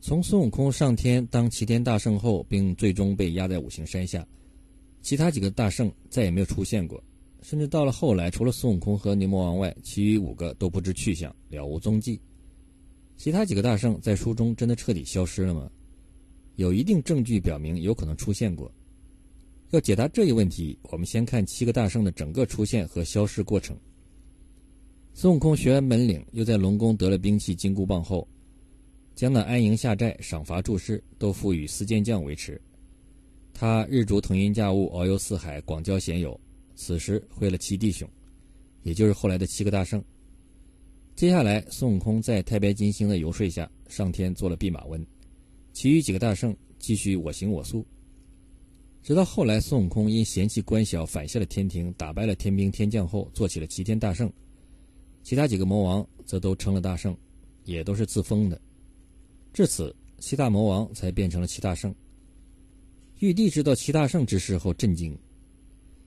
从孙悟空上天当齐天大圣后，并最终被压在五行山下，其他几个大圣再也没有出现过。甚至到了后来，除了孙悟空和牛魔王外，其余五个都不知去向，了无踪迹。其他几个大圣在书中真的彻底消失了吗？有一定证据表明有可能出现过。要解答这一问题，我们先看七个大圣的整个出现和消失过程。孙悟空学完本领，又在龙宫得了兵器金箍棒后，将那安营下寨、赏罚注释都赋予司剑将维持。他日逐腾云驾雾，遨游四海，广交贤友。此时会了七弟兄，也就是后来的七个大圣。接下来，孙悟空在太白金星的游说下上天做了弼马温，其余几个大圣继续我行我素。直到后来，孙悟空因嫌弃官小，反下了天庭，打败了天兵天将后，做起了齐天大圣。其他几个魔王则都称了大圣，也都是自封的。至此，七大魔王才变成了七大圣。玉帝知道七大圣之事后震惊，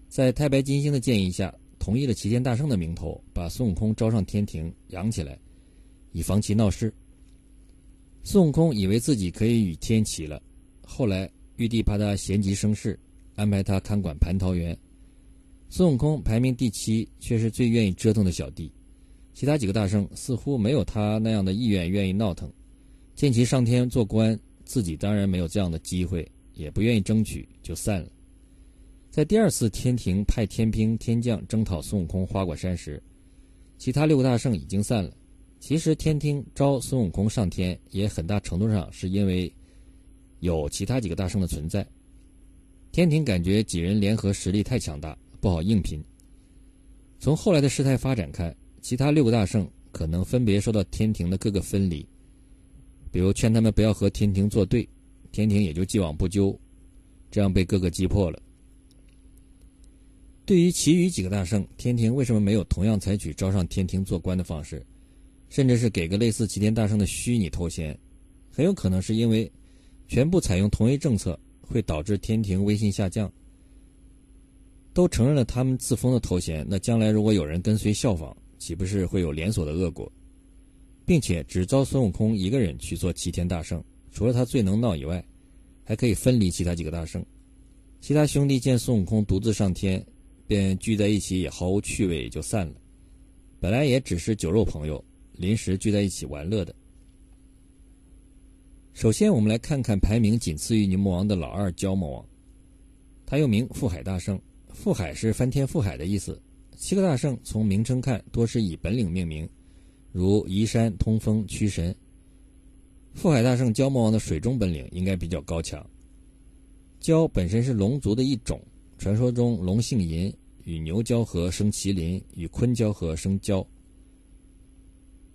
在太白金星的建议下，同意了齐天大圣的名头，把孙悟空招上天庭养起来，以防其闹事。孙悟空以为自己可以与天齐了，后来玉帝怕他嫌极生事，安排他看管蟠桃园。孙悟空排名第七，却是最愿意折腾的小弟。其他几个大圣似乎没有他那样的意愿，愿意闹腾。见其上天做官，自己当然没有这样的机会，也不愿意争取，就散了。在第二次天庭派天兵天将征讨孙悟空花果山时，其他六个大圣已经散了。其实天庭招孙悟空上天，也很大程度上是因为有其他几个大圣的存在。天庭感觉几人联合实力太强大，不好硬拼。从后来的事态发展看。其他六个大圣可能分别受到天庭的各个分离，比如劝他们不要和天庭作对，天庭也就既往不咎，这样被各个击破了。对于其余几个大圣，天庭为什么没有同样采取招上天庭做官的方式，甚至是给个类似齐天大圣的虚拟头衔？很有可能是因为全部采用同一政策会导致天庭威信下降。都承认了他们自封的头衔，那将来如果有人跟随效仿，岂不是会有连锁的恶果，并且只招孙悟空一个人去做齐天大圣，除了他最能闹以外，还可以分离其他几个大圣。其他兄弟见孙悟空独自上天，便聚在一起，也毫无趣味，就散了。本来也只是酒肉朋友，临时聚在一起玩乐的。首先，我们来看看排名仅次于牛魔王的老二焦魔王，他又名覆海大圣，覆海是翻天覆海的意思。七个大圣从名称看，多是以本领命名，如移山、通风、驱神。富海大圣蛟魔王的水中本领应该比较高强。蛟本身是龙族的一种，传说中龙姓银，与牛交合生麒麟，与鲲交合生蛟。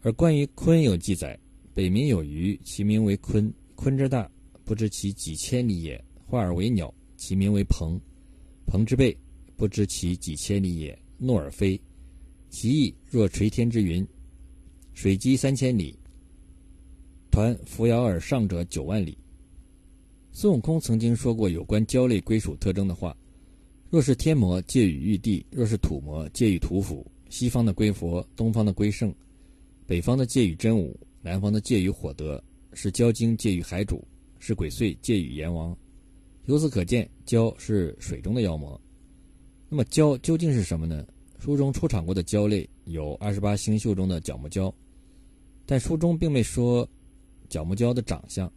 而关于鲲有记载，北冥有鱼，其名为鲲，鲲之大，不知其几千里也；化而为鸟，其名为鹏，鹏之背，不知其几千里也。诺而飞，其翼若垂天之云；水击三千里，抟扶摇而上者九万里。孙悟空曾经说过有关蛟类归属特征的话：若是天魔，借与玉帝；若是土魔，借与土府；西方的归佛，东方的归圣，北方的借与真武，南方的借与火德，是蛟精借与海主，是鬼祟借与阎王。由此可见，蛟是水中的妖魔。那么蛟究竟是什么呢？书中出场过的蛟类有二十八星宿中的角木蛟，但书中并没说角木蛟的长相。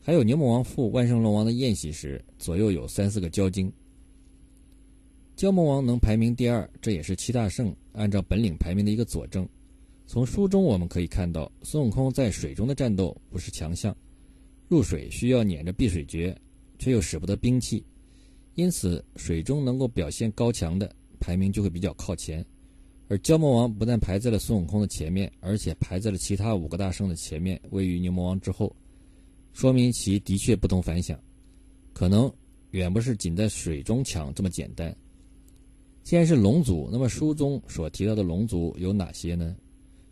还有牛魔王赴万圣龙王的宴席时，左右有三四个蛟精。蛟魔王能排名第二，这也是七大圣按照本领排名的一个佐证。从书中我们可以看到，孙悟空在水中的战斗不是强项，入水需要捻着避水诀，却又使不得兵器。因此，水中能够表现高强的排名就会比较靠前，而蛟魔王不但排在了孙悟空的前面，而且排在了其他五个大圣的前面，位于牛魔王之后，说明其的确不同凡响，可能远不是仅在水中强这么简单。既然是龙族，那么书中所提到的龙族有哪些呢？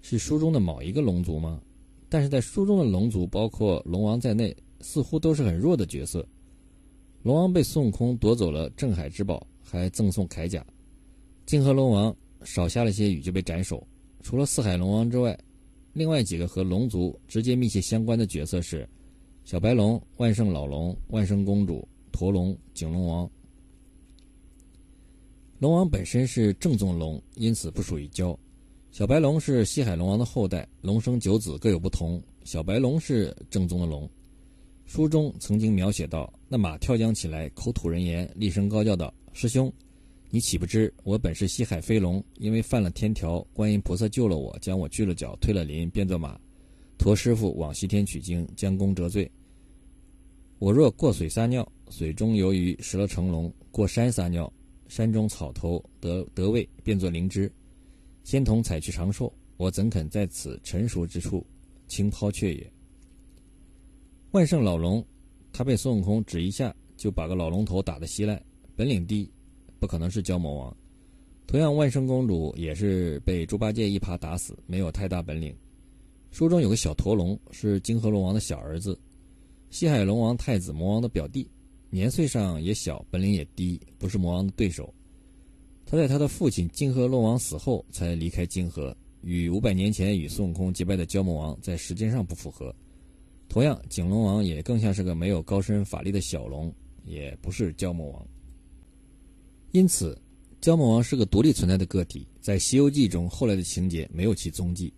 是书中的某一个龙族吗？但是在书中的龙族，包括龙王在内，似乎都是很弱的角色。龙王被孙悟空夺走了镇海之宝，还赠送铠甲；泾河龙王少下了些雨就被斩首。除了四海龙王之外，另外几个和龙族直接密切相关的角色是小白龙、万圣老龙、万圣公主、驼龙、景龙王。龙王本身是正宗龙，因此不属于蛟。小白龙是西海龙王的后代，龙生九子各有不同。小白龙是正宗的龙。书中曾经描写到，那马跳江起来，口吐人言，厉声高叫道：“师兄，你岂不知我本是西海飞龙？因为犯了天条，观音菩萨救了我，将我锯了脚，推了鳞，变作马，驮师傅往西天取经，将功折罪。我若过水撒尿，水中游鱼，食了成龙；过山撒尿。”山中草头得得位，变作灵芝，仙童采去长寿。我怎肯在此成熟之处轻抛却也？万圣老龙，他被孙悟空指一下就把个老龙头打得稀烂，本领低，可能是蛟魔王。同样，万圣公主也是被猪八戒一耙打死，没有太大本领。书中有个小驼龙，是金河龙王的小儿子，西海龙王太子魔王的表弟。年岁上也小，本领也低，不是魔王的对手。他在他的父亲金河龙王死后才离开金河，与五百年前与孙悟空结拜的蛟魔王在时间上不符合。同样，景龙王也更像是个没有高深法力的小龙，也不是蛟魔王。因此，蛟魔王是个独立存在的个体，在《西游记》中后来的情节没有其踪迹。